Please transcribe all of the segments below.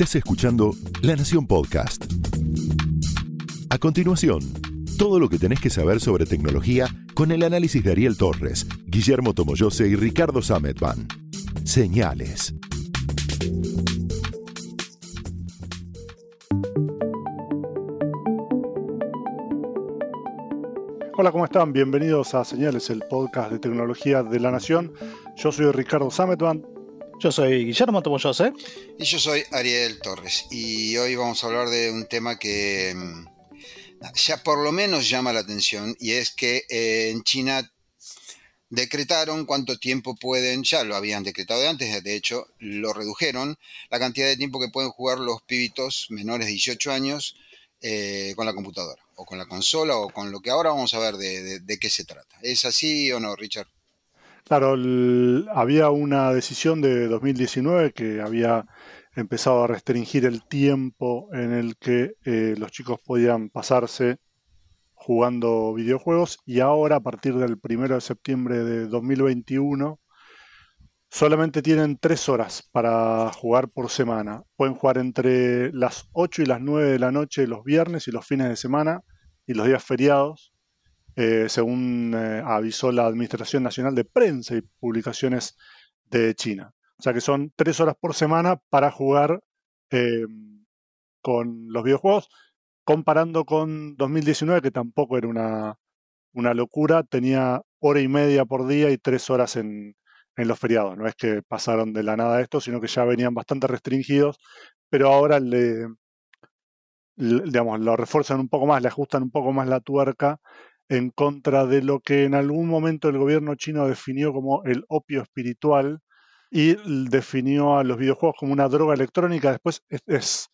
Estás escuchando La Nación Podcast. A continuación, todo lo que tenés que saber sobre tecnología con el análisis de Ariel Torres, Guillermo Tomoyose y Ricardo Sametban. Señales. Hola, ¿cómo están? Bienvenidos a Señales, el podcast de tecnología de la Nación. Yo soy Ricardo Sametban. Yo soy Guillermo Tomoyose. Y yo soy Ariel Torres. Y hoy vamos a hablar de un tema que mm, ya por lo menos llama la atención y es que eh, en China decretaron cuánto tiempo pueden, ya lo habían decretado de antes, de hecho lo redujeron, la cantidad de tiempo que pueden jugar los pibitos menores de 18 años eh, con la computadora, o con la consola, o con lo que ahora vamos a ver de, qué se trata. ¿Es así o no, Richard? Claro, había una decisión de 2019 que había empezado a restringir el tiempo en el que eh, los chicos podían pasarse jugando videojuegos y ahora a partir del 1 de septiembre de 2021 Solamente tienen tres horas para jugar por semana. Pueden jugar entre las 8 y las 9 de la noche los viernes y los fines de semana y los días feriados, eh, según eh, avisó la Administración Nacional de Prensa y Publicaciones de China. O sea que son tres horas por semana para jugar eh, con los videojuegos, comparando con 2019, que tampoco era una, una locura, tenía hora y media por día y tres horas en, en los feriados. No es que pasaron de la nada esto, sino que ya venían bastante restringidos, pero ahora le, lo refuerzan un poco más, le ajustan un poco más la tuerca en contra de lo que en algún momento el gobierno chino definió como el opio espiritual y definió a los videojuegos como una droga electrónica. Después es,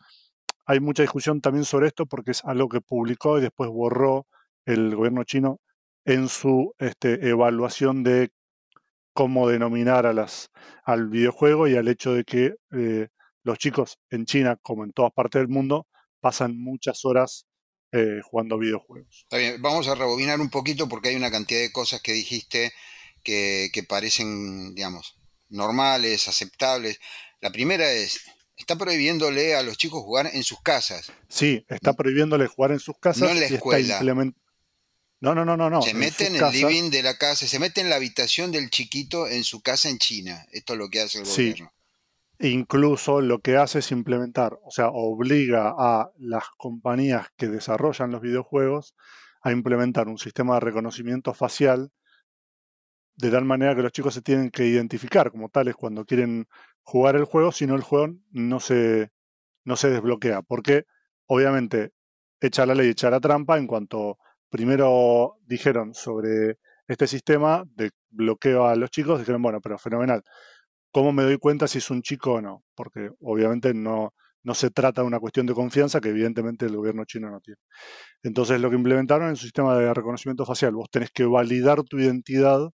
hay mucha discusión también sobre esto porque es algo que publicó y después borró el gobierno chino en su este, evaluación de cómo denominar a las, al videojuego y al hecho de que eh, los chicos en China, como en todas partes del mundo, pasan muchas horas eh, jugando videojuegos. Está bien, vamos a rebobinar un poquito porque hay una cantidad de cosas que dijiste que, parecen, digamos, normales, aceptables. La primera es, está prohibiéndole a los chicos jugar en sus casas. Sí, está prohibiéndole jugar en sus casas. No en la escuela. No, no, no, no, no. Se mete en, el living de la casa, se mete en la habitación del chiquito en su casa en China. Esto es lo que hace el gobierno. Incluso lo que hace es implementar, o sea, obliga a las compañías que desarrollan los videojuegos a implementar un sistema de reconocimiento facial de tal manera que los chicos se tienen que identificar como tales cuando quieren jugar el juego, si no el juego no se, no se desbloquea. Porque obviamente echa la ley, echa la trampa en cuanto primero dijeron sobre este sistema de bloqueo a los chicos, dijeron, bueno, pero fenomenal. ¿Cómo me doy cuenta si es un chico o no? Porque obviamente no, no se trata de una cuestión de confianza que evidentemente el gobierno chino no tiene. Entonces lo que implementaron es un sistema de reconocimiento facial. Vos tenés que validar tu identidad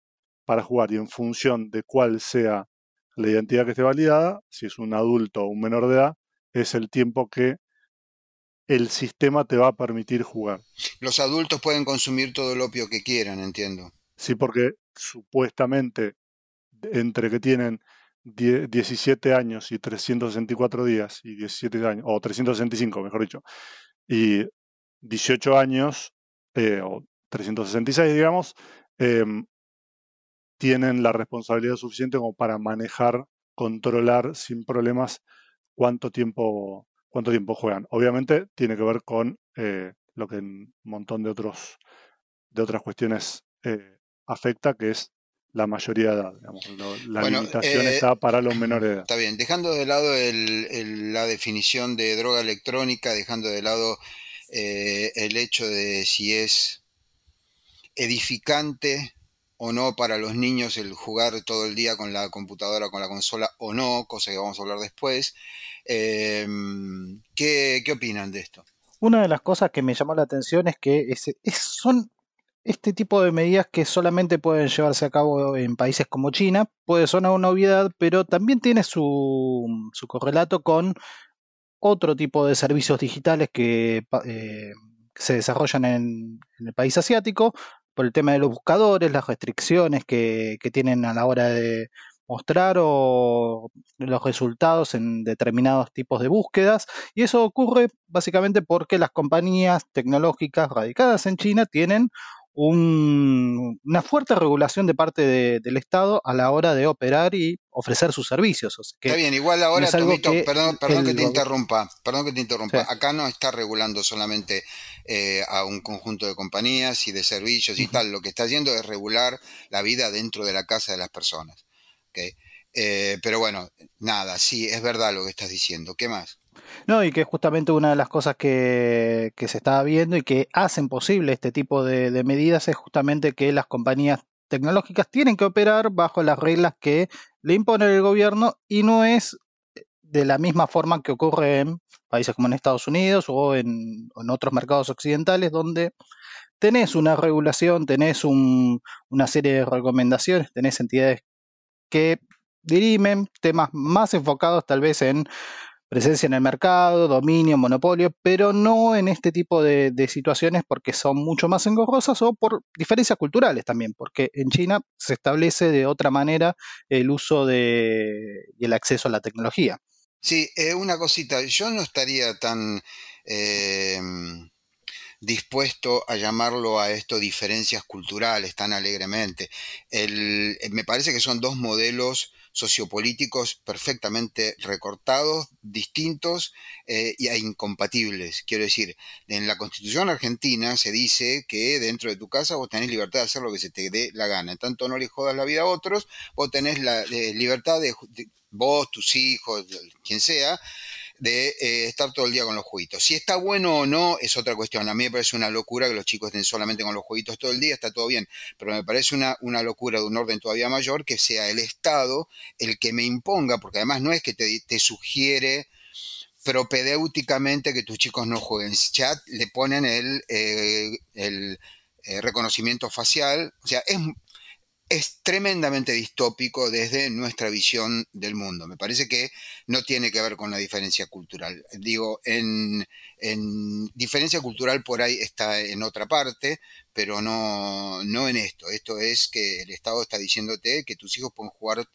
para jugar y en función de cuál sea la identidad que esté validada, si es un adulto o un menor de edad, es el tiempo que el sistema te va a permitir jugar. Los adultos pueden consumir todo el opio que quieran, entiendo. Sí, porque supuestamente entre que tienen 17 años y 364 días, y 17 años, o 365, mejor dicho, y 18 años, eh, o 366, digamos, em, tienen la responsabilidad suficiente como para manejar, controlar sin problemas cuánto tiempo cuánto tiempo juegan. Obviamente tiene que ver con eh, lo que un montón de otros de otras cuestiones eh, afecta, que es la mayoría de edad. la limitación eh, está para los menores de edad. Está bien, dejando de lado la definición de droga electrónica, dejando de lado el hecho de si es edificante o no para los niños el jugar todo el día con la computadora, con la consola o no, cosa que vamos a hablar después. Em, ¿qué, opinan de esto? Una de las cosas que me llamó la atención es que son este tipo de medidas que solamente pueden llevarse a cabo en países como China. Puede sonar una obviedad, pero también tiene su, correlato con otro tipo de servicios digitales que eh, se desarrollan en, el país asiático, por el tema de los buscadores, las restricciones que, tienen a la hora de, mostrar los resultados en determinados tipos de búsquedas y eso ocurre básicamente porque las compañías tecnológicas radicadas en China tienen una fuerte regulación de parte del Estado a la hora de operar y ofrecer sus servicios. está bien, igual ahora, perdón, que te interrumpa, perdón que te interrumpa. Acá no está regulando solamente eh, a un conjunto de compañías y de servicios y tal. Lo que está haciendo es regular la vida dentro de la casa de las personas. Eh, pero bueno, nada, sí, es verdad lo que estás diciendo. ¿Qué más? No, y que es justamente una de las cosas que, se estaba viendo y que hacen posible este tipo de, medidas es justamente que las compañías tecnológicas tienen que operar bajo las reglas que le impone el gobierno y no es de la misma forma que ocurre en países como en Estados Unidos o en, otros mercados occidentales donde tenés una regulación, tenés una serie de recomendaciones, tenés entidades que dirimen temas más enfocados tal vez en presencia en el mercado, dominio, monopolio, pero no en este tipo de, situaciones porque son mucho más engorrosas o por diferencias culturales también, porque en China se establece de otra manera el uso de, y el acceso a la tecnología. Sí, eh, una cosita, yo no estaría tan eh, dispuesto a llamarlo a esto diferencias culturales tan alegremente. El, me parece que son dos modelos sociopolíticos perfectamente recortados, distintos eh, e incompatibles. Quiero decir, en la Constitución argentina se dice que dentro de tu casa vos tenés libertad de hacer lo que se te dé la gana. En tanto no le jodas la vida a otros, vos tenés la eh, libertad de, vos, tus hijos, quien sea, de eh, estar todo el día con los jueguitos. Si está bueno o no es otra cuestión. A mí me parece una locura que los chicos estén solamente con los jueguitos todo el día, está todo bien, pero me parece una, una locura de un orden todavía mayor que sea el Estado el que me imponga, porque además no es que te, te sugiere propedéuticamente que tus chicos no jueguen. Chat le ponen el, eh, el eh, reconocimiento facial, o sea, es es tremendamente distópico desde nuestra visión del mundo. Me parece que no tiene que ver con la diferencia cultural. Digo, en, diferencia cultural por ahí está en otra parte, pero no, no en esto. Esto es que el Estado está diciéndote que tus hijos pueden jugar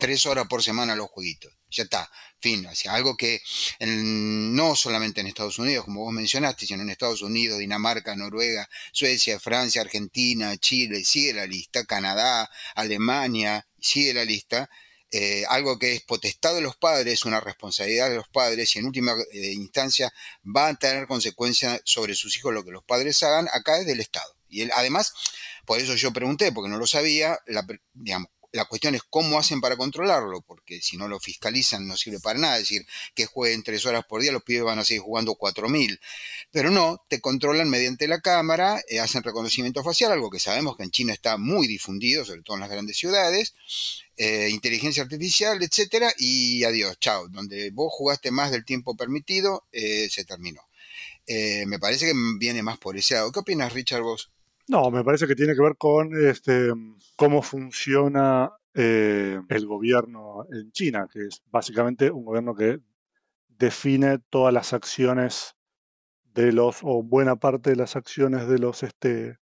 tres horas por semana los jueguitos. Ya está, fin, hacia algo que no solamente en Estados Unidos, como vos mencionaste, sino en Estados Unidos, Dinamarca, Noruega, Suecia, Francia, Argentina, Chile, sigue la lista, Canadá, Alemania, sigue la lista. Eh, algo que es potestad de los padres, una responsabilidad de los padres y en última eh, instancia va a tener consecuencias sobre sus hijos lo que los padres hagan, acá es del Estado. Y además, por eso yo pregunté, porque no lo sabía, digamos, la cuestión es cómo hacen para controlarlo, porque si no lo fiscalizan no sirve para nada. Es decir, que jueguen tres horas por día, los pibes van a seguir jugando cuatro mil. Pero no, te controlan mediante la cámara, eh, hacen reconocimiento facial, algo que sabemos que en China está muy difundido, sobre todo en las grandes ciudades, eh, inteligencia artificial, etcétera, y adiós, chao. Donde vos jugaste más del tiempo permitido, eh, se terminó. me parece que viene más por ese lado. ¿Qué opinas, Richard, vos? No, me parece que tiene que ver con este, cómo funciona eh, el gobierno en China, que es básicamente un gobierno que define todas las acciones de los, o buena parte de las acciones de los, este,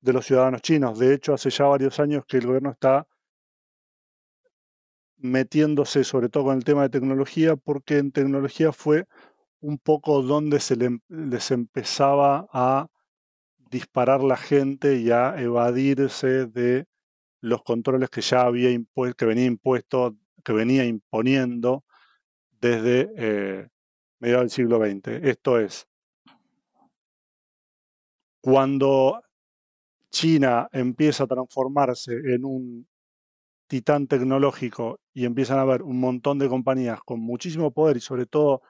de los ciudadanos chinos. De hecho, hace ya varios años que el gobierno está metiéndose sobre todo con el tema de tecnología, porque en tecnología fue un poco donde se les empezaba a disparar la gente y a evadirse de los controles que ya había impuesto, que venía impuesto, que venía imponiendo desde eh, mediados del siglo XX. Esto es, cuando China empieza a transformarse en un titán tecnológico y empiezan a haber un montón de compañías con muchísimo poder y sobre todo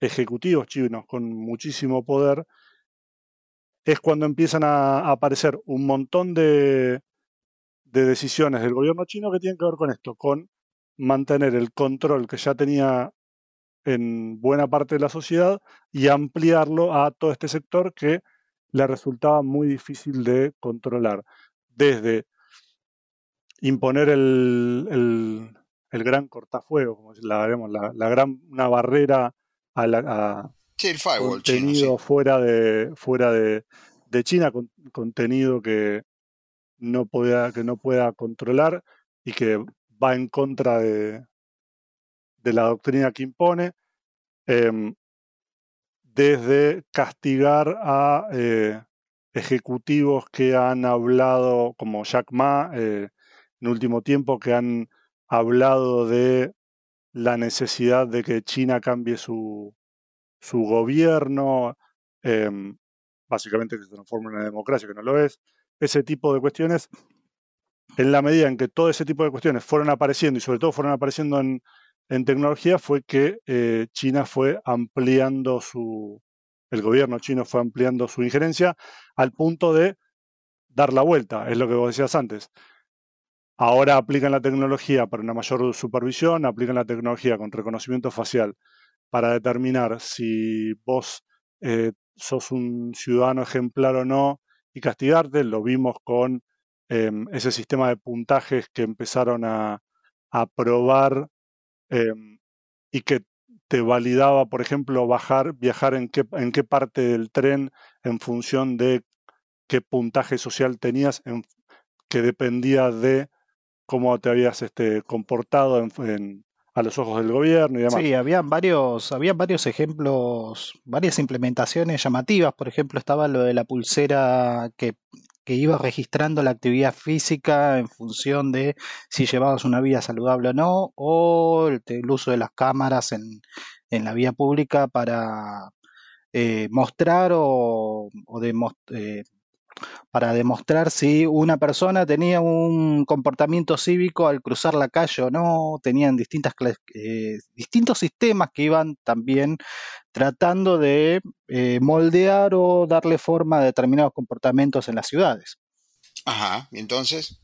ejecutivos chinos con muchísimo poder, es cuando empiezan a, aparecer un montón de, decisiones del gobierno chino que tienen que ver con esto, con mantener el control que ya tenía en buena parte de la sociedad y ampliarlo a todo este sector que le resultaba muy difícil de controlar. Desde imponer el, gran cortafuego, como la, la, gran una barrera a, la, Contenido fuera de fuera de, China, con, contenido que no pueda que no pueda controlar y que va en contra de, de la doctrina que impone, em, desde castigar a eh, ejecutivos que han hablado, como Jack Ma, eh, en último tiempo, que han hablado de la necesidad de que China cambie su, su gobierno, em, básicamente que se transforme en una democracia, que no lo es, ese tipo de cuestiones, en la medida en que todo ese tipo de cuestiones fueron apareciendo y sobre todo fueron apareciendo en, en tecnología, fue que eh, China fue ampliando su, el gobierno chino fue ampliando su injerencia al punto de dar la vuelta, es lo que vos decías antes. Ahora aplican la tecnología para una mayor supervisión, aplican la tecnología con reconocimiento facial para determinar si vos eh, sos un ciudadano ejemplar o no y castigarte. Lo vimos con em, ese sistema de puntajes que empezaron a, probar em, y que te validaba, por ejemplo, bajar, viajar en qué, en qué parte del tren en función de qué puntaje social tenías, que dependía de cómo te habías este, comportado en, a los ojos del gobierno y demás. Sí, habían varios, habían varios ejemplos, varias implementaciones llamativas. Por ejemplo, estaba lo de la pulsera que, que iba registrando la actividad física en función de si llevabas una vida saludable o no, o el, uso de las cámaras en, en la vía pública para eh, mostrar o, o eh, para demostrar si una persona tenía un comportamiento cívico al cruzar la calle o no, tenían distintas, eh, distintos sistemas que iban también tratando de eh, moldear o darle forma a determinados comportamientos en las ciudades. Ajá, ¿y entonces?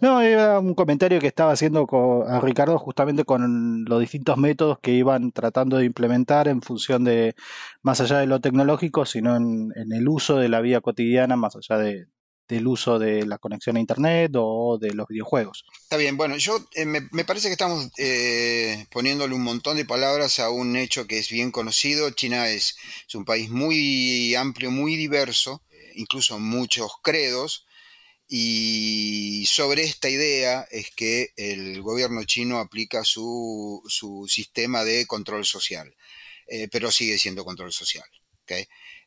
No, era un comentario que estaba haciendo a Ricardo justamente con los distintos métodos que iban tratando de implementar en función de, más allá de lo tecnológico, sino en, el uso de la vida cotidiana, más allá de, del uso de la conexión a Internet o de los videojuegos. Está bien, bueno, yo eh, me, parece que estamos eh, poniéndole un montón de palabras a un hecho que es bien conocido. China es un país muy amplio, muy diverso, incluso muchos credos y sobre esta idea es que el gobierno chino aplica su, sistema de control social, eh, pero sigue siendo control social.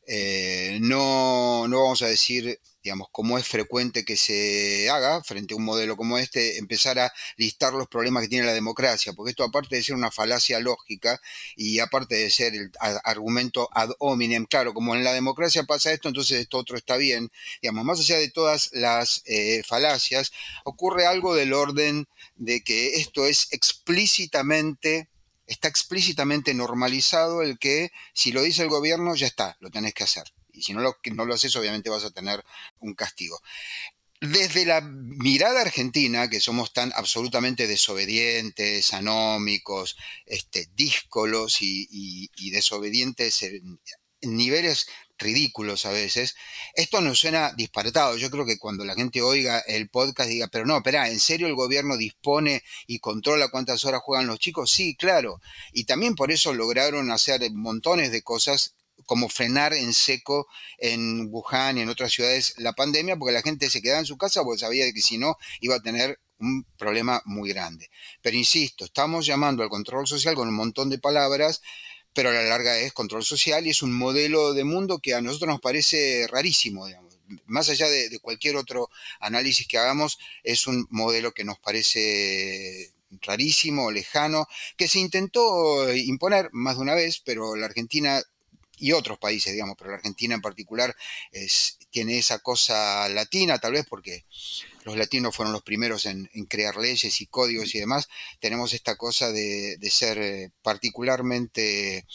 Eh, no, no vamos a decir digamos, como es frecuente que se haga frente a un modelo como este, empezar a listar los problemas que tiene la democracia, porque esto aparte de ser una falacia lógica y aparte de ser el argumento ad hominem, claro, como en la democracia pasa esto, entonces esto otro está bien, digamos, más allá de todas las eh, falacias, ocurre algo del orden de que esto es explícitamente está explícitamente normalizado el que si lo dice el gobierno ya está, lo tenés que hacer y si no lo, no lo haces obviamente vas a tener un castigo. Desde la mirada argentina, que somos tan absolutamente desobedientes, anómicos, este, díscolos y, desobedientes en, niveles ridículos a veces, esto nos suena disparatado. Yo creo que cuando la gente oiga el podcast diga, pero no, espera, ¿en serio el gobierno dispone y controla cuántas horas juegan los chicos? Sí, claro. Y también por eso lograron hacer montones de cosas como frenar en seco en Wuhan y en otras ciudades la pandemia, porque la gente se quedaba en su casa porque sabía que si no iba a tener un problema muy grande. Pero insisto, estamos llamando al control social con un montón de palabras, pero a la larga es control social y es un modelo de mundo que a nosotros nos parece rarísimo, Más allá de, de cualquier otro análisis que hagamos, es un modelo que nos parece rarísimo, lejano, que se intentó imponer más de una vez, pero la Argentina y otros países, digamos, pero la Argentina en particular es, tiene esa cosa latina, tal vez porque los latinos fueron los primeros en, crear leyes y códigos y demás, tenemos esta cosa de, ser eh, particularmente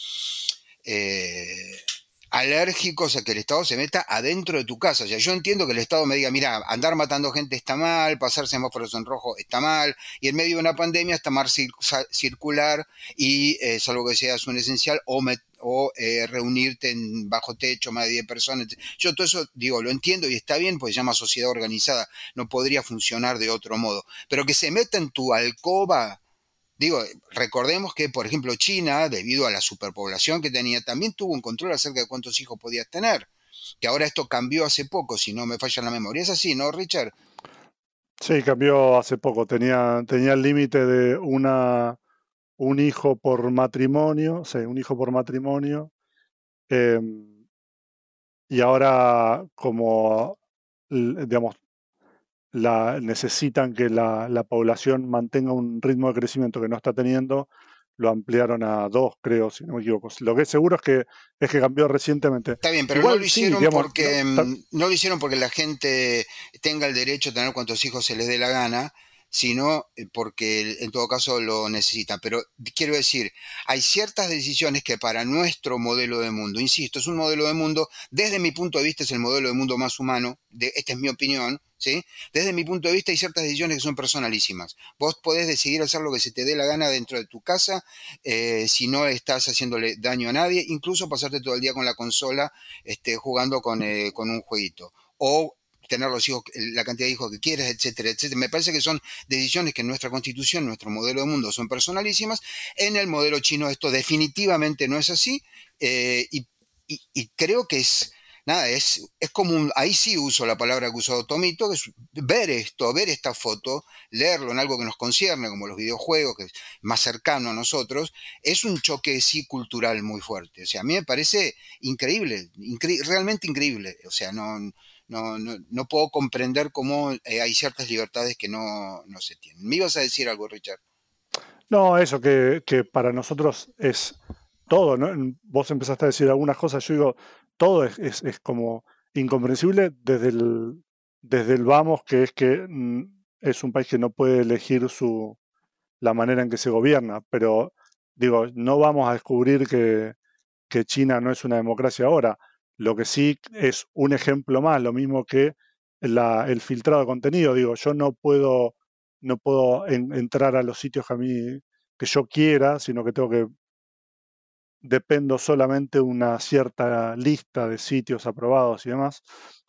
eh, alérgicos a que el Estado se meta adentro de tu casa. O sea, yo entiendo que el Estado me diga, mira, andar matando gente está mal, pasar semáforos en rojo está mal, y en medio de una pandemia está mal circular y, eh, salvo que seas un esencial, o o eh, reunirte en bajo techo, más de 10 personas. Yo todo eso, digo, lo entiendo y está bien, pues se llama sociedad organizada, no podría funcionar de otro modo. Pero que se meta en tu alcoba, digo, recordemos que, por ejemplo, China, debido a la superpoblación que tenía, también tuvo un control acerca de cuántos hijos podías tener. Que ahora esto cambió hace poco, si no me falla la memoria. Es así, ¿no, Richard? Sí, cambió hace poco. Tenía, tenía el límite de una un hijo por matrimonio, sí, un hijo por matrimonio. Em, y ahora, como digamos, la, necesitan que la, la, población mantenga un ritmo de crecimiento que no está teniendo, lo ampliaron a dos, creo, si no me equivoco. Lo que es seguro es que es que cambió recientemente. Está bien, pero no lo hicieron porque mm, no, lo hicieron porque la gente tenga el derecho a tener cuantos hijos se les dé la gana, sino eh, porque en todo caso lo necesitan. Pero quiero decir, hay ciertas decisiones que para nuestro modelo de mundo, insisto, es un modelo de mundo, desde mi punto de vista es el modelo de mundo más humano, de, esta es mi opinión, desde mi punto de vista hay ciertas decisiones que son personalísimas. Vos podés decidir hacer lo que se te dé la gana dentro de tu casa eh, si no estás haciéndole daño a nadie, incluso pasarte todo el día con la consola este, jugando con, eh, con un jueguito. O tener los hijos, la cantidad de hijos que quieras, etcétera, etcétera. Me parece que son decisiones que en nuestra constitución, nuestro modelo de mundo son personalísimas. En el modelo chino esto definitivamente no es así eh, y, creo que es, nada, es, es como ahí sí uso la palabra que usó Tomito, que es ver esto, ver esta foto, leerlo en algo que nos concierne, como los videojuegos, que es más cercano a nosotros, es un choque sí cultural muy fuerte. O sea, a mí me parece increíble, realmente increíble. O sea, no, no, no, puedo comprender cómo eh, hay ciertas libertades que no, se tienen. ¿Me ibas a decir algo, Richard? No, eso que, que para nosotros es todo, ¿no? Vos empezaste a decir algunas cosas, yo digo, todo es, como incomprensible desde el, desde el vamos, que es que mm, es un país que no puede elegir su, la manera en que se gobierna, pero digo, no vamos a descubrir que, que China no es una democracia ahora. Lo que sí es un ejemplo más, lo mismo que el filtrado de contenido. Digo, yo no puedo, no puedo entrar a los sitios que a mí que yo quiera, sino que tengo que dependo solamente de una cierta lista de sitios aprobados y demás,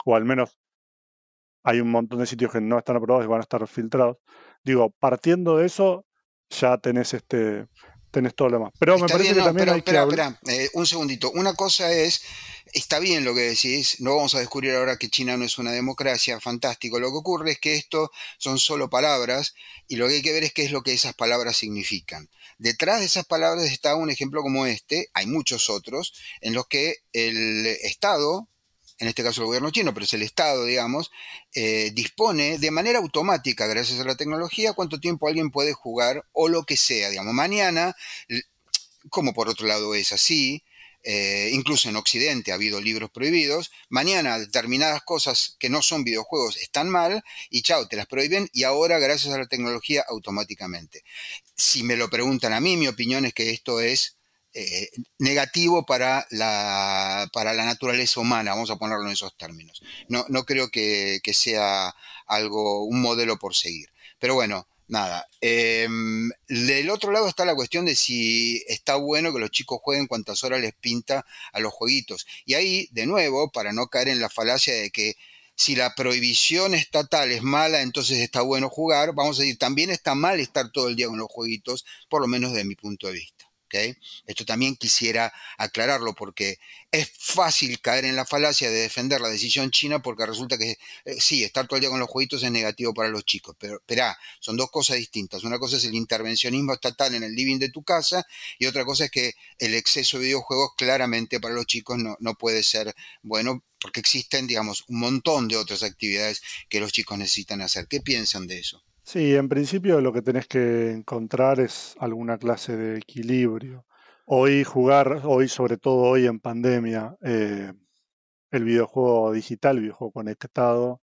o al menos hay un montón de sitios que no están aprobados y van a estar filtrados. Digo, partiendo de eso, ya tenés este tenés todo lo demás. Pero me parece que también hay que eh, un segundito. Una cosa es, está bien lo que decís, no vamos a descubrir ahora que China no es una democracia, fantástico. Lo que ocurre es que esto son solo palabras y lo que hay que ver es qué es lo que esas palabras significan. Detrás de esas palabras está un ejemplo como este, hay muchos otros, en los que el Estado, en este caso el gobierno chino, pero es el Estado, digamos, eh, dispone de manera automática, gracias a la tecnología, cuánto tiempo alguien puede jugar o lo que sea. Digamos, mañana, como por otro lado es así, eh, incluso en Occidente ha habido libros prohibidos, mañana determinadas cosas que no son videojuegos están mal y chao, te las prohíben y ahora gracias a la tecnología automáticamente. Si me lo preguntan a mí, mi opinión es que esto es eh, negativo para la, para la naturaleza humana, vamos a ponerlo en esos términos. No, no creo que, que sea algo, un modelo por seguir. Pero bueno, nada. Em, del otro lado está la cuestión de si está bueno que los chicos jueguen cuantas horas les pinta a los jueguitos. Y ahí, de nuevo, para no caer en la falacia de que si la prohibición estatal es mala, entonces está bueno jugar, vamos a decir, también está mal estar todo el día con los jueguitos, por lo menos de mi punto de vista. Esto también quisiera aclararlo porque es fácil caer en la falacia de defender la decisión china porque resulta que eh, sí, estar todo el día con los jueguitos es negativo para los chicos, pero espera, son dos cosas distintas. Una cosa es el intervencionismo estatal en el living de tu casa y otra cosa es que el exceso de videojuegos claramente para los chicos no, no puede ser bueno porque existen, digamos, un montón de otras actividades que los chicos necesitan hacer. ¿Qué piensan de eso? Sí, en principio lo que tenés que encontrar es alguna clase de equilibrio. Hoy jugar, hoy sobre todo hoy en pandemia, eh, el videojuego digital, el videojuego conectado,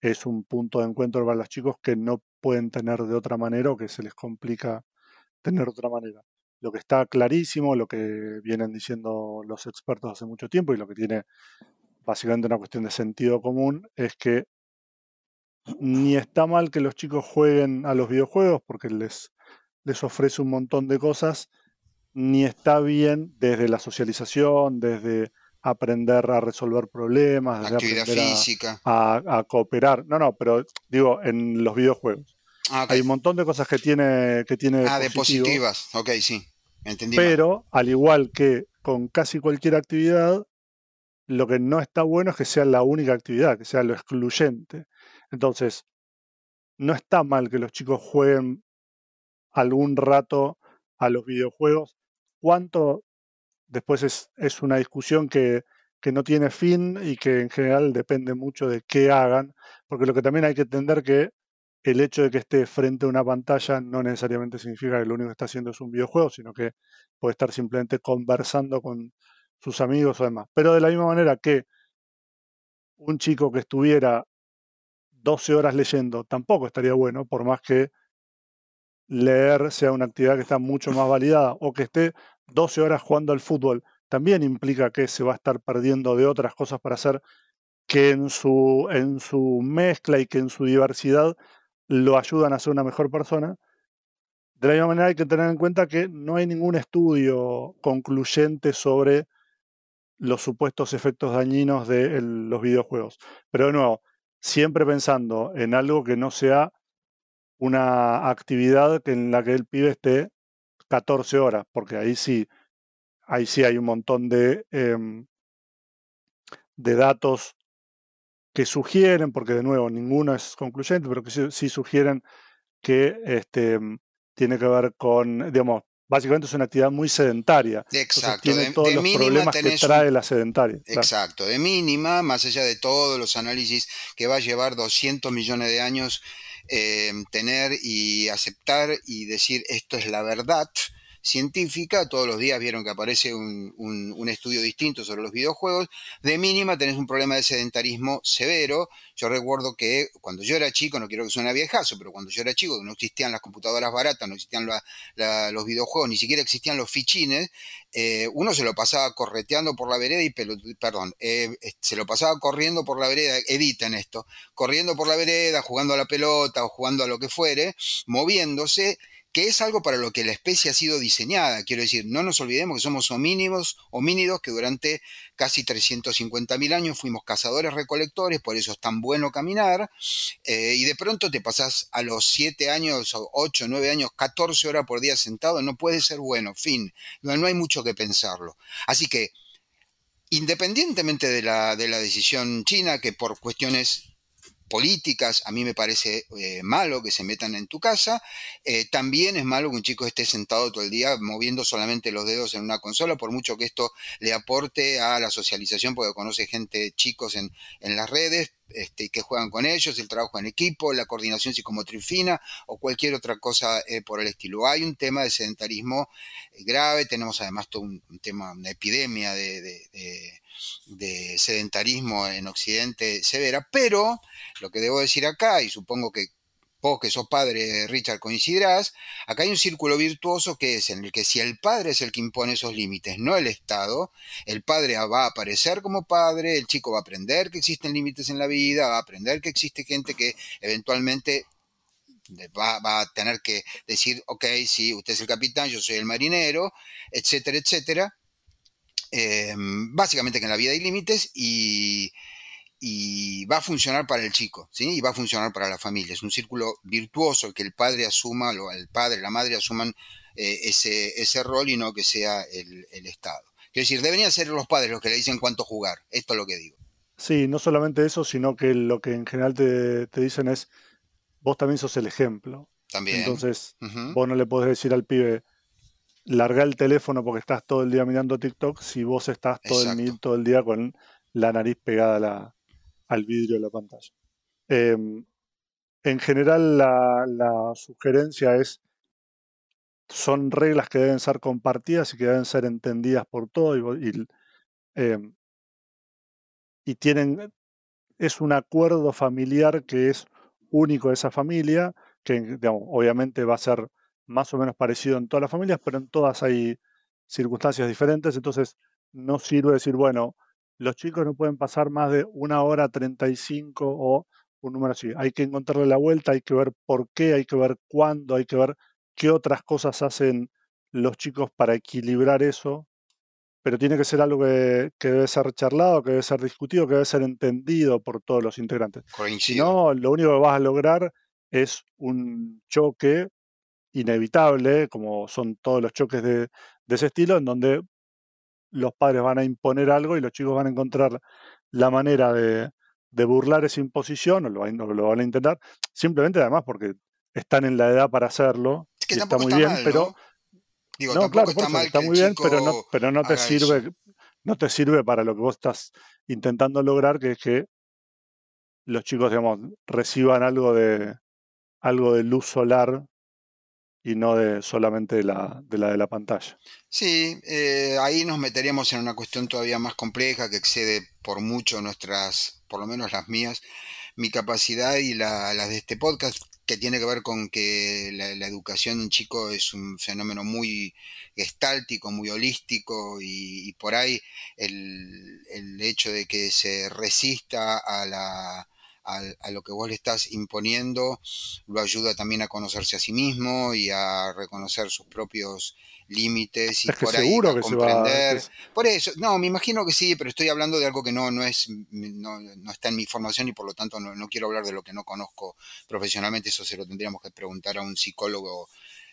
es un punto de encuentro para los chicos que no pueden tener de otra manera o que se les complica tener de otra manera. Lo que está clarísimo, lo que vienen diciendo los expertos hace mucho tiempo y lo que tiene básicamente una cuestión de sentido común es que ni está mal que los chicos jueguen a los videojuegos porque les, les ofrece un montón de cosas, ni está bien desde la socialización, desde aprender a resolver problemas, desde Actividad aprender física. A, cooperar. No, no, pero digo, en los videojuegos. Ah, Hay un montón de cosas que tiene que tiene Ah, de positivas. Ok, sí. Entendí pero, al igual que con casi cualquier actividad, lo que no está bueno es que sea la única actividad, que sea lo excluyente. Entonces, no está mal que los chicos jueguen algún rato a los videojuegos. ¿Cuánto? Después es, es una discusión que, que no tiene fin y que en general depende mucho de qué hagan, porque lo que también hay que entender que el hecho de que esté frente a una pantalla no necesariamente significa que lo único que está haciendo es un videojuego, sino que puede estar simplemente conversando con sus amigos o demás. Pero de la misma manera que un chico que estuviera 12 horas leyendo tampoco estaría bueno, por más que leer sea una actividad que está mucho más validada, o que esté 12 horas jugando al fútbol, también implica que se va a estar perdiendo de otras cosas para hacer que en su, en su mezcla y que en su diversidad lo ayudan a ser una mejor persona. De la misma manera hay que tener en cuenta que no hay ningún estudio concluyente sobre los supuestos efectos dañinos de los videojuegos. Pero de nuevo, siempre pensando en algo que no sea una actividad en la que el pibe esté 14 horas, porque ahí sí, ahí sí hay un montón de, em, de datos que sugieren, porque de nuevo ninguno es concluyente, pero que sí, sugieren que este, tiene que ver con, digamos, básicamente es una actividad muy sedentaria. Exacto. tiene todos los problemas que trae la sedentaria. Exacto. De mínima, más allá de todos los análisis que va a llevar 200 millones de años eh, tener y aceptar y decir esto es la verdad científica, todos los días vieron que aparece un, un, estudio distinto sobre los videojuegos, de mínima tenés un problema de sedentarismo severo. Yo recuerdo que cuando yo era chico, no quiero que suene viejazo, pero cuando yo era chico, no existían las computadoras baratas, no existían los videojuegos, ni siquiera existían los fichines, eh, uno se lo pasaba correteando por la vereda y, eh, se lo pasaba corriendo por la vereda, editen esto, corriendo por la vereda, jugando a la pelota o jugando a lo que fuere, moviéndose que es algo para lo que la especie ha sido diseñada. Quiero decir, no nos olvidemos que somos homínidos, homínidos que durante casi 350.000 años fuimos cazadores recolectores, por eso es tan bueno caminar, eh, y de pronto te pasás a los 7 años, 8, 9 años, 14 horas por día sentado, no puede ser bueno, fin, no, no hay mucho que pensarlo. Así que, independientemente de la, de la decisión china, que por cuestiones políticas, a mí me parece eh, malo que se metan en tu casa. Eh, también es malo que un chico esté sentado todo el día moviendo solamente los dedos en una consola, por mucho que esto le aporte a la socialización, porque conoce gente, chicos en, las redes, este, que juegan con ellos, el trabajo en equipo, la coordinación psicomotriz fina o cualquier otra cosa eh, por el estilo. Hay un tema de sedentarismo grave, tenemos además todo un, tema, una epidemia de de sedentarismo en Occidente severa, pero lo que debo decir acá, y supongo que vos que sos padre, Richard, coincidirás, acá hay un círculo virtuoso que es en el que si el padre es el que impone esos límites, no el Estado, el padre va a aparecer como padre, el chico va a aprender que existen límites en la vida, va a aprender que existe gente que eventualmente Va, va, a tener que decir, ok, sí, usted es el capitán, yo soy el marinero, etcétera, etcétera. Em, básicamente que en la vida hay límites y, va a funcionar para el chico, ¿sí? Y va a funcionar para la familia. Es un círculo virtuoso que el padre asuma, o el padre, la madre asuman eh, ese, ese rol y no que sea el, Estado. Quiero decir, deberían ser los padres los que le dicen cuánto jugar. Esto es lo que digo. Sí, no solamente eso, sino que lo que en general te, dicen es, vos también sos el ejemplo. También. Entonces, vos no le podés decir al pibe, larga el teléfono porque estás todo el día mirando TikTok si vos estás todo, el, todo el, día con la nariz pegada al vidrio de la pantalla. Em, en general, la, sugerencia es, son reglas que deben ser compartidas y que deben ser entendidas por todos y, em, y tienen, es un acuerdo familiar que es único de esa familia, que obviamente va a ser más o menos parecido en todas las familias, pero en todas hay circunstancias diferentes, entonces no sirve decir, bueno, los chicos no pueden pasar más de una hora 35 o un número así. Hay que encontrarle la vuelta, hay que ver por qué, hay que ver cuándo, hay que ver qué otras cosas hacen los chicos para equilibrar eso, pero tiene que ser algo que, debe ser charlado, que debe ser discutido, que debe ser entendido por todos los integrantes. Si no, lo único que vas a lograr es un choque inevitable, como son todos los choques de, ese estilo, en donde los padres van a imponer algo y los chicos van a encontrar la manera de, de burlar esa imposición, o lo, lo, van a intentar, simplemente además porque están en la edad para hacerlo. que está muy bien, pero... ¿no? claro, está, está muy bien, pero no, pero no te sirve, no te sirve para lo que vos estás intentando lograr, que es que los chicos, digamos, reciban algo de algo de luz solar y no de solamente de la de la, de la pantalla. Sí, eh, ahí nos meteríamos en una cuestión todavía más compleja que excede por mucho nuestras, por lo menos las mías, mi capacidad y la, de este podcast, que tiene que ver con que la, educación en chico es un fenómeno muy gestáltico, muy holístico y, por ahí el, el, hecho de que se resista a la a, lo que vos le estás imponiendo, lo ayuda también a conocerse a sí mismo y a reconocer sus propios límites y por ahí a comprender. Por eso, no, me imagino que sí, pero estoy hablando de algo que no, no es, no, no está en mi formación y por lo tanto no, no, quiero hablar de lo que no conozco profesionalmente, eso se lo tendríamos que preguntar a un psicólogo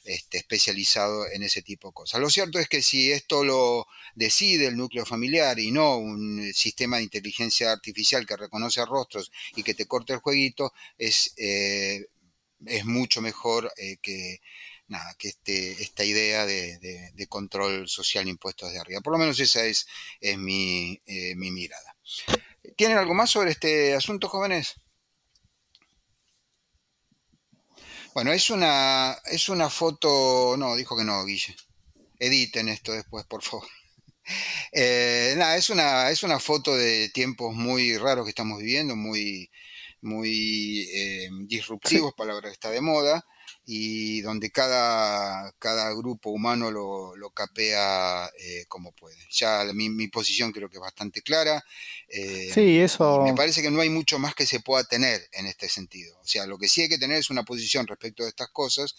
este, especializado en ese tipo de cosas. Lo cierto es que si esto lo decide el núcleo familiar y no un sistema de inteligencia artificial que reconoce rostros y que te corte el jueguito, es, eh, es mucho mejor eh, que, nada, que este, esta idea de, control social impuestos de arriba. Por lo menos esa es, eh, mi mirada. ¿Tienen algo más sobre este asunto, jóvenes? Bueno, es una, es una foto. No, dijo que no, Guille. Editen esto después, por favor. Eh, nada, es una, es una foto de tiempos muy raros que estamos viviendo, muy, muy eh, disruptivos, palabra que está de moda y donde cada, cada grupo humano lo, lo capea eh, como puede. Ya mi, mi, posición creo que es bastante clara. Eh, sí, eso. Me parece que no hay mucho más que se pueda tener en este sentido. O sea, lo que sí hay que tener es una posición respecto de estas cosas,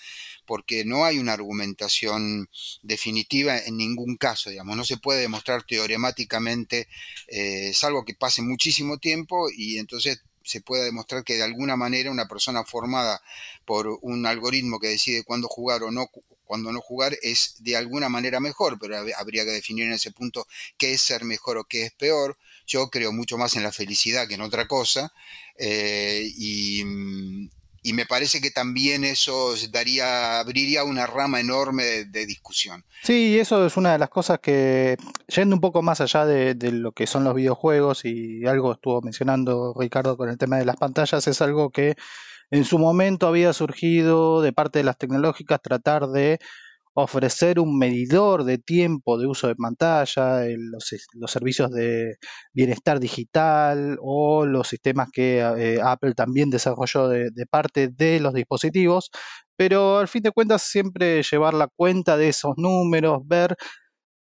porque no hay una argumentación definitiva en ningún caso, digamos. No se puede demostrar teoremáticamente, eh, salvo que pase muchísimo tiempo y entonces se pueda demostrar que de alguna manera una persona formada por un algoritmo que decide cuándo jugar o no cuándo no jugar es de alguna manera mejor, pero habría que definir en ese punto qué es ser mejor o qué es peor. Yo creo mucho más en la felicidad que en otra cosa. Eh, y, mm, y me parece que también eso daría, abriría una rama enorme de, discusión. Sí, eso es una de las cosas que, yendo un poco más allá de, lo que son los videojuegos y algo estuvo mencionando Ricardo con el tema de las pantallas, es algo que en su momento había surgido de parte de las tecnológicas tratar de ofrecer un medidor de tiempo de uso de pantalla, los, servicios de bienestar digital o los sistemas que eh, Apple también desarrolló de, parte de los dispositivos, pero al fin de cuentas siempre llevar la cuenta de esos números, ver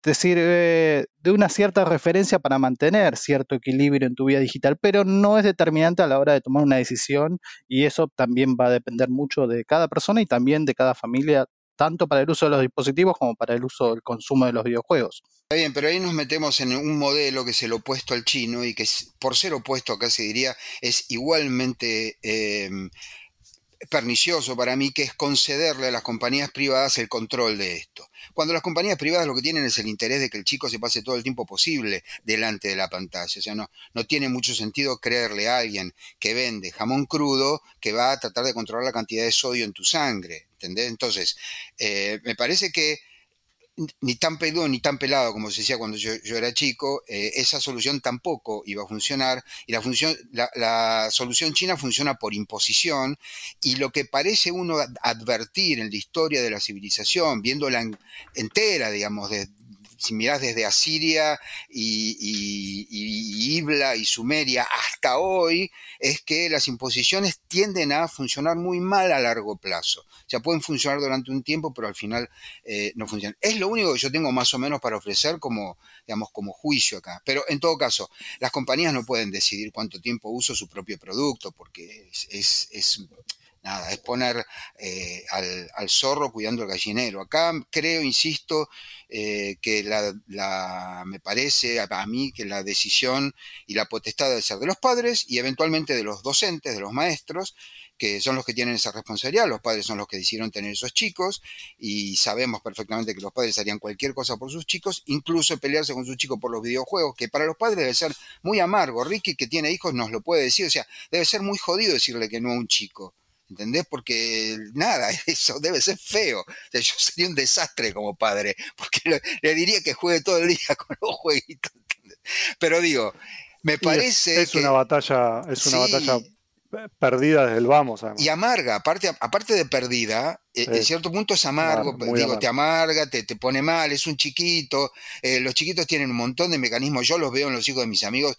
te sirve de una cierta referencia para mantener cierto equilibrio en tu vida digital, pero no es determinante a la hora de tomar una decisión y eso también va a depender mucho de cada persona y también de cada familia tanto para el uso de los dispositivos como para el uso del consumo de los videojuegos. Está bien, pero ahí nos metemos en un modelo que es el opuesto al chino y que por ser opuesto acá se diría es igualmente em, pernicioso para mí, que es concederle a las compañías privadas el control de esto. Cuando las compañías privadas lo que tienen es el interés de que el chico se pase todo el tiempo posible delante de la pantalla. O sea, no, no tiene mucho sentido creerle a alguien que vende jamón crudo que va a tratar de controlar la cantidad de sodio en tu sangre. ¿Entendés? Entonces, eh, me parece que ni tan peludo ni tan pelado como se decía cuando yo, era chico, eh, esa solución tampoco iba a funcionar y la, función, la, solución china funciona por imposición y lo que parece uno advertir en la historia de la civilización, viéndola entera, digamos, de, si mirás desde Asiria y, y, Ibla y Sumeria hasta hoy, es que las imposiciones tienden a funcionar muy mal a largo plazo. O sea, pueden funcionar durante un tiempo, pero al final eh, no funcionan. Es lo único que yo tengo más o menos para ofrecer como, digamos, como juicio acá. Pero en todo caso, las compañías no pueden decidir cuánto tiempo uso su propio producto, porque es nada, es poner eh, al, zorro cuidando el gallinero. Acá creo, insisto, eh, que la, me parece a, mí que la decisión y la potestad debe ser de los padres y eventualmente de los docentes, de los maestros, que son los que tienen esa responsabilidad, los padres son los que decidieron tener esos chicos y sabemos perfectamente que los padres harían cualquier cosa por sus chicos, incluso pelearse con sus chicos por los videojuegos, que para los padres debe ser muy amargo. Ricky, que tiene hijos, nos lo puede decir, o sea, debe ser muy jodido decirle que no a un chico. ¿Entendés? Porque nada, eso debe ser feo. O sea, yo sería un desastre como padre, porque le, diría que juegue todo el día con los jueguitos. Pero digo, me parece. Es, una batalla, es una batalla perdida desde el vamos. Y amarga, aparte, aparte de perdida, e, en cierto punto es amargo, digo, te amarga, te, te, pone mal, es un chiquito, eh, los chiquitos tienen un montón de mecanismos, yo los veo en los hijos de mis amigos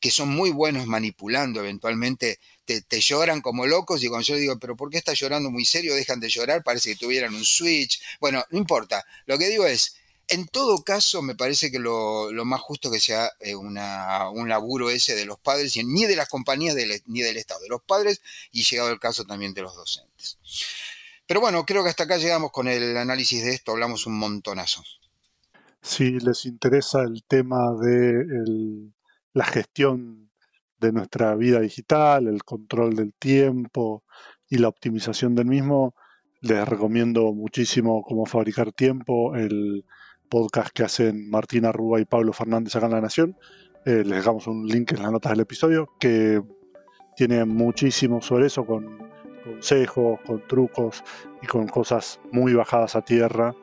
que son muy buenos manipulando, eventualmente te, te, lloran como locos y cuando yo digo, pero ¿por qué estás llorando muy serio? Dejan de llorar, parece que tuvieran un switch. Bueno, no importa, lo que digo es, en todo caso, me parece que lo, más justo que sea eh, una, un laburo ese de los padres, ni de las compañías ni del Estado, de los padres y llegado el caso también de los docentes. Pero bueno, creo que hasta acá llegamos con el análisis de esto, hablamos un montonazo. Si les interesa el tema de la gestión de nuestra vida digital, el control del tiempo y la optimización del mismo, les recomiendo muchísimo cómo fabricar tiempo, el podcast que hacen Martina Rúa y Pablo Fernández acá en La Nación. Eh, les dejamos un link en las notas del episodio que tiene muchísimo sobre eso, con consejos, con trucos y con cosas muy bajadas a tierra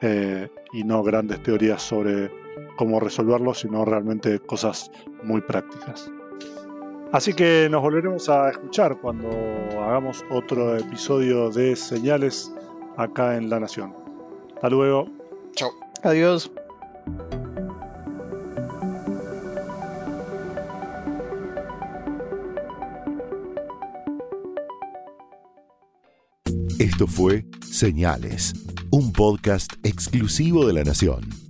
eh, y no grandes teorías sobre cómo resolverlo, sino realmente cosas muy prácticas. Así que nos volveremos a escuchar cuando hagamos otro episodio de Señales acá en La Nación. Hasta luego. Chao. Adiós. Esto fue Señales, un podcast exclusivo de La Nación.